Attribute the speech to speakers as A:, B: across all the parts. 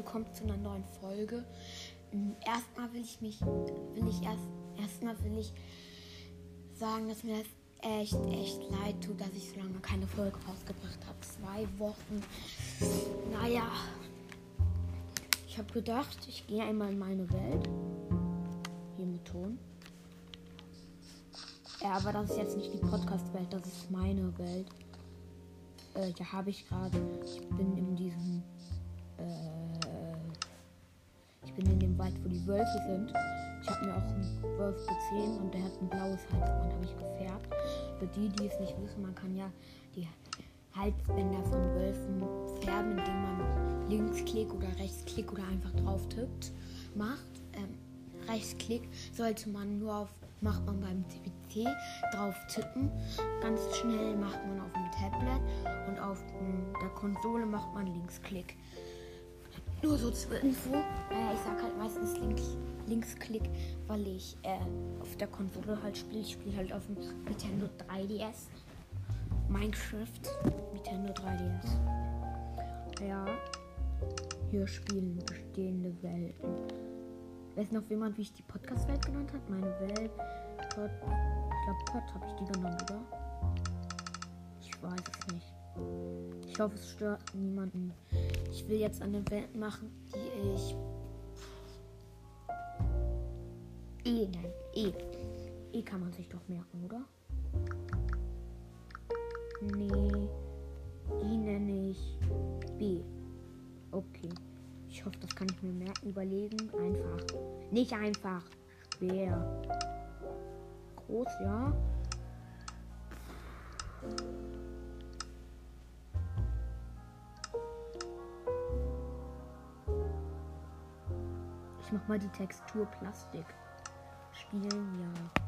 A: willkommen zu einer neuen Folge. Ähm, erstmal will ich mich, will ich erst, erstmal will ich sagen, dass mir das echt, echt leid tut, dass ich so lange keine Folge rausgebracht habe. Zwei Wochen. Naja, ich habe gedacht, ich gehe einmal in meine Welt. Hier mit Ton. Ja, aber das ist jetzt nicht die Podcast-Welt, das ist meine Welt. Äh, ja, habe ich gerade. Ich bin in diesem äh, ich bin in dem Wald, wo die Wölfe sind. Ich habe mir auch einen Wolf gesehen und der hat ein blaues Halsband, habe ich gefärbt. Für die, die es nicht wissen, man kann ja die Halsbänder von Wölfen färben, indem man Linksklick oder Rechtsklick oder einfach drauf tippt, macht. Ähm, Rechtsklick sollte man nur auf, macht man beim CPC drauf tippen. Ganz schnell macht man auf dem Tablet und auf der Konsole macht man Linksklick. Nur so zur Info. Äh, ich sag halt meistens links, Linksklick, weil ich äh, auf der Konsole halt spiele. Ich spiele halt auf dem Nintendo 3DS. Minecraft Nintendo 3DS. Ja. Hier spielen bestehende Welten. Weiß noch jemand, wie ich die Podcast-Welt genannt habe? Meine Welt. Pod, ich glaube, Pod habe ich die genannt, oder? Ich weiß es nicht. Ich hoffe, es stört niemanden. Ich will jetzt eine Welt machen, die ich. E nein. E. E kann man sich doch merken, oder? Nee. Die nenne ich B. Okay. Ich hoffe, das kann ich mir merken. Überlegen. Einfach. Nicht einfach. Schwer. Groß, ja. Ich mach mal die Textur Plastik. Spielen, ja.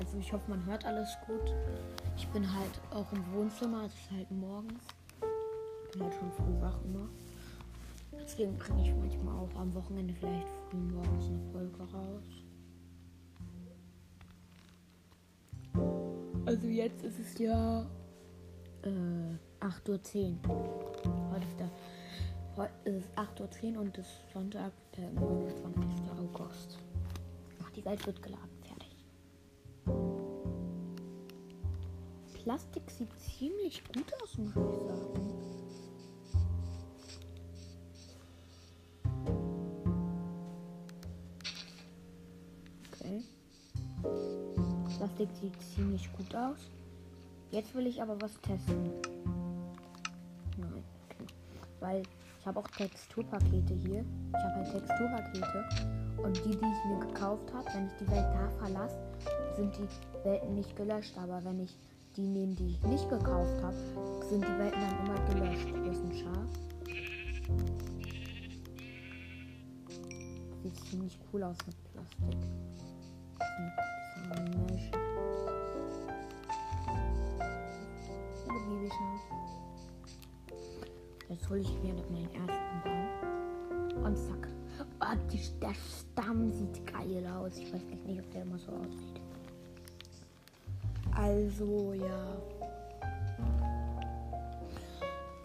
A: Also ich hoffe, man hört alles gut. Ich bin halt auch im Wohnzimmer, es ist halt morgens. Ich bin halt schon früh wach immer. Deswegen bringe ich manchmal auch am Wochenende vielleicht früh morgens eine Folge raus. Also jetzt ist es ja äh, 8.10 Uhr. Heute ist der Heute ist 8.10 Uhr und es ist Sonntag, der 29. August. Ach, die Welt wird geladen. Fertig. Plastik sieht ziemlich gut aus, muss ich sagen. Okay. Plastik sieht ziemlich gut aus. Jetzt will ich aber was testen. Nein, okay. Weil ich habe auch Texturpakete hier. Ich habe halt Texturpakete. Und die, die ich mir gekauft habe, wenn ich die Welt da verlasse, sind die Welten nicht gelöscht. Aber wenn ich die nehme, die ich nicht gekauft habe, sind die Welten dann immer gelöscht. Hier ist ein Schaf. Sieht ziemlich cool aus mit Plastik. Mit Jetzt hole ich mir meinen ersten Baum. Und zack. Oh, die, der Stamm sieht geil aus. Ich weiß nicht, ob der immer so aussieht. Also, ja.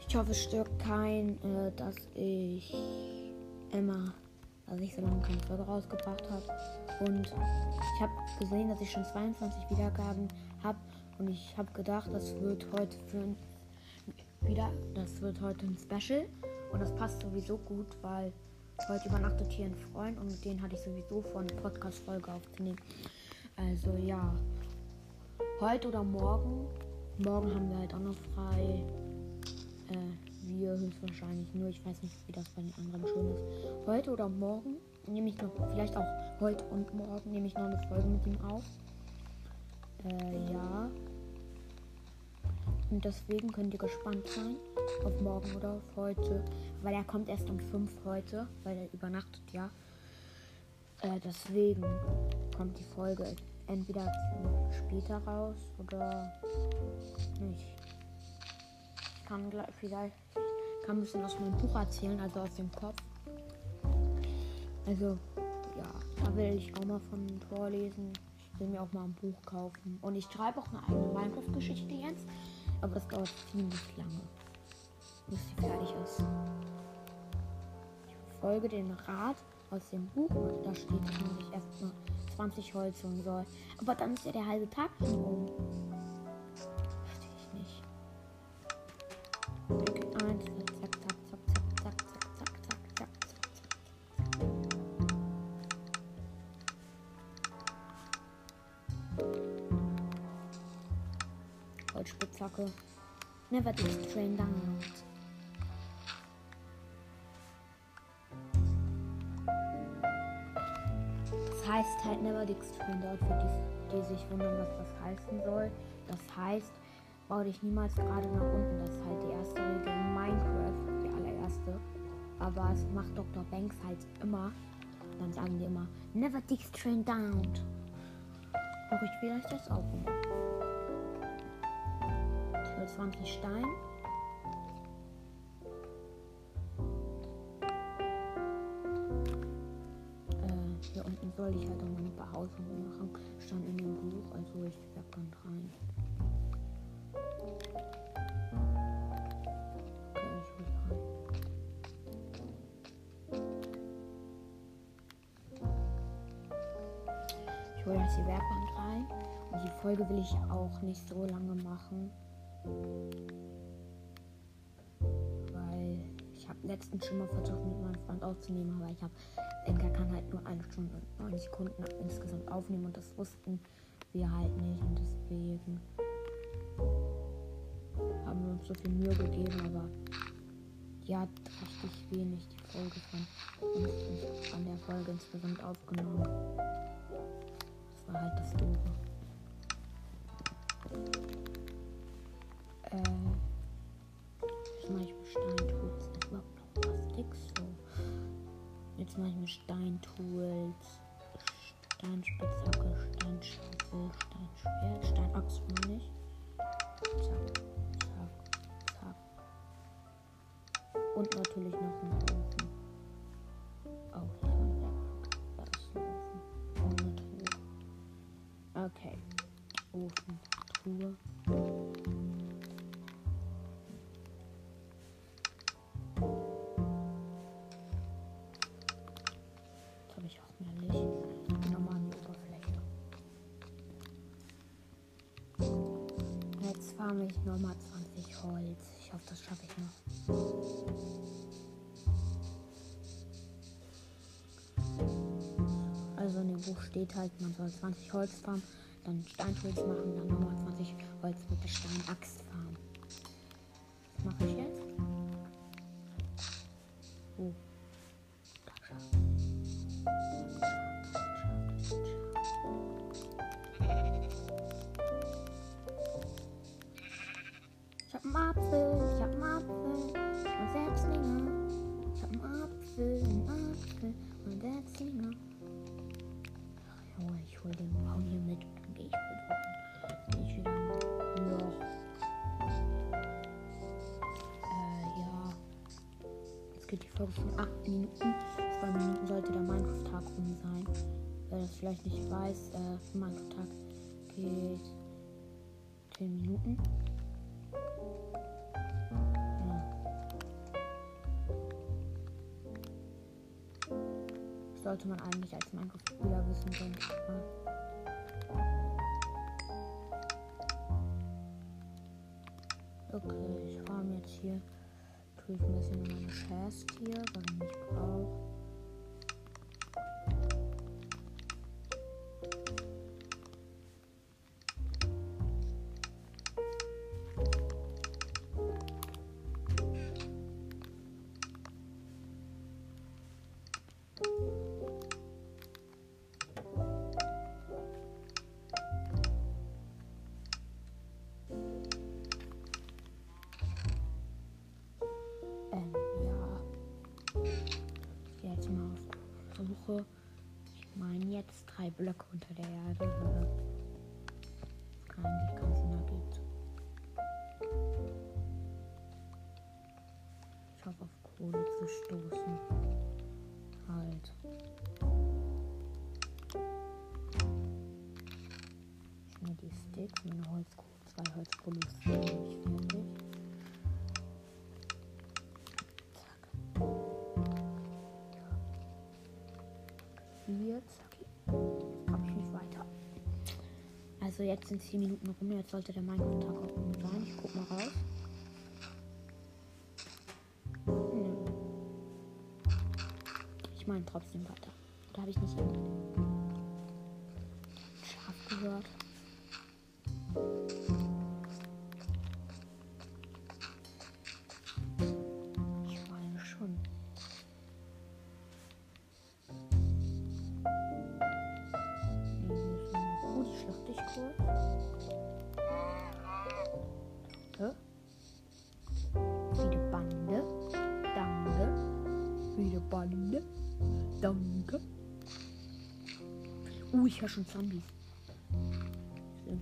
A: Ich hoffe, es stört kein, äh, dass ich immer, dass ich so lange keine Folge rausgebracht habe. Und ich habe gesehen, dass ich schon 22 Wiedergaben habe. Und ich habe gedacht, das wird heute für wieder. Das wird heute ein Special und das passt sowieso gut, weil heute übernachtet hier ein Freund und mit denen hatte ich sowieso vor, eine Podcast-Folge aufzunehmen. Also ja, heute oder morgen. Morgen haben wir halt auch noch frei. Äh, wir höchstwahrscheinlich nur. Ich weiß nicht, wie das bei den anderen schon ist. Heute oder morgen nehme ich noch, vielleicht auch heute und morgen nehme ich noch eine Folge mit ihm auf. Äh, ja. Und deswegen könnt ihr gespannt sein auf morgen oder auf heute. Weil er kommt erst um 5 heute, weil er übernachtet ja. Äh, deswegen kommt die Folge entweder später raus oder nicht. Ich kann gleich vielleicht kann ein bisschen aus meinem Buch erzählen, also aus dem Kopf. Also, ja, da will ich auch mal von vorlesen. Ich will mir auch mal ein Buch kaufen. Und ich schreibe auch eine eigene Minecraft-Geschichte jetzt. Aber das dauert ziemlich lange. bis sie fertig ist. Ich folge dem Rat aus dem Buch. Da steht, dass ich erst mal 20 Holz holen soll. Aber dann ist ja der halbe Tag schon rum. Holzspitzhacke. Never did train down. Das heißt halt Never Dicks Train Out für die, die sich wundern, was das heißen soll. Das heißt, bau dich niemals gerade nach unten. Das ist halt die erste Regel in Minecraft, die allererste. Aber es macht Dr. Banks halt immer. Dann sagen die immer, Never Dicks Train Down. Doch ich will euch das auch immer. 20 Stein. Äh, hier unten soll ich halt auch meine Behausung machen. Stand in dem Buch, also ich sag dann rein. Ich hole jetzt die Werkbank rein. Und die Folge will ich auch nicht so lange machen. Weil ich habe letztens schon mal versucht, mit meinem Freund aufzunehmen, aber ich habe, Enker kann halt nur eine Stunde und neun Sekunden insgesamt aufnehmen und das wussten wir halt nicht und deswegen haben wir uns so viel Mühe gegeben, aber die hat richtig wenig die Folge von uns an der Folge insgesamt aufgenommen. Das war halt das Doofe. Jetzt mir Steintools. Steinspitzhacke, Steinschaufel, Steinschwert, Steinachs meine ich. Zack, zack, zack. Und natürlich noch ein Ofen. Oh. Da ist ein Ofen. Und eine Truhe. Okay. Ofen, Truhe. Farme ich nochmal 20 Holz. Ich hoffe, das schaffe ich noch. Also in dem Buch steht halt, man soll 20 Holz farmen, dann Steintools machen, dann nochmal 20 Holz mit der Steinaxt farmen. Was mache ich jetzt? Geht die Folge von 8 Minuten. 2 Minuten sollte der Minecraft-Tag rum sein. Wer das vielleicht nicht weiß, äh, Minecraft-Tag geht 10 Minuten. Sollte man eigentlich als Minecraft-Spieler wissen, denke ich mal. Okay, ich farm jetzt hier. Tue ich ein bisschen in meine Chest hier, weil ich brauche. Blöcke unter der Erde. Eigentlich ganz Sinn ergibt. Ich hoffe auf Kohle zu stoßen. Halt. Ich nehme die Sticks, und meine Holzkohle, zwei Holzkohle sind nicht fertig. Zack. Ja. Hier, zack. Habe ich nicht weiter. Also jetzt sind 10 Minuten rum, jetzt sollte der Minecraft-Tag auch rum sein. Ich guck mal raus. Hm. Ich meine trotzdem weiter. Da habe ich nicht gehört? Scharf gehört. Uh, ich höre schon Zombies. Ähm.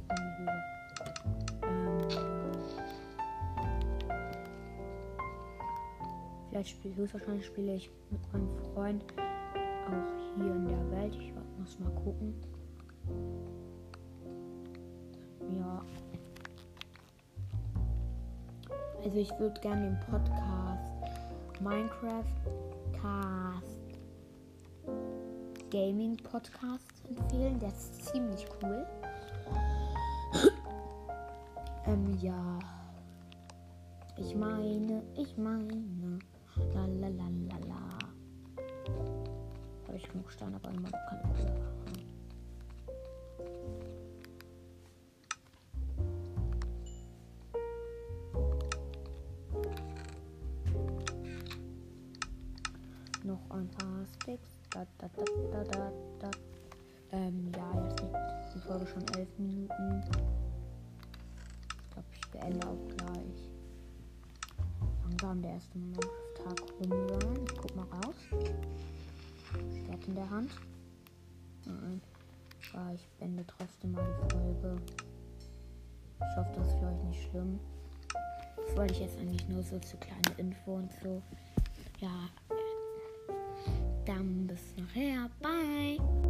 A: Vielleicht spiele höchstwahrscheinlich spiele ich mit meinem Freund auch hier in der Welt. Ich muss mal gucken. Ja. Also ich würde gerne den Podcast Minecraft Cast Gaming Podcast empfehlen. Der ist ziemlich cool. ähm, ja. Ich meine, ich meine. La la la la la. Habe ich genug Steine, aber immer noch keine Kohle. Noch ein paar Sticks. Da, da, da, da, da. Ähm, ja, jetzt ist die Folge schon elf Minuten. Ich glaube, ich beende auch gleich. Langsam der erste Minecraft-Tag rum sein. Ich guck mal raus. Schwert in der Hand. Nein. Aber ich beende trotzdem mal die Folge. Ich hoffe, das ist für euch nicht schlimm. Das wollte ich jetzt eigentlich nur so zu kleine Info und so. Ja. Dann 可以啊拜。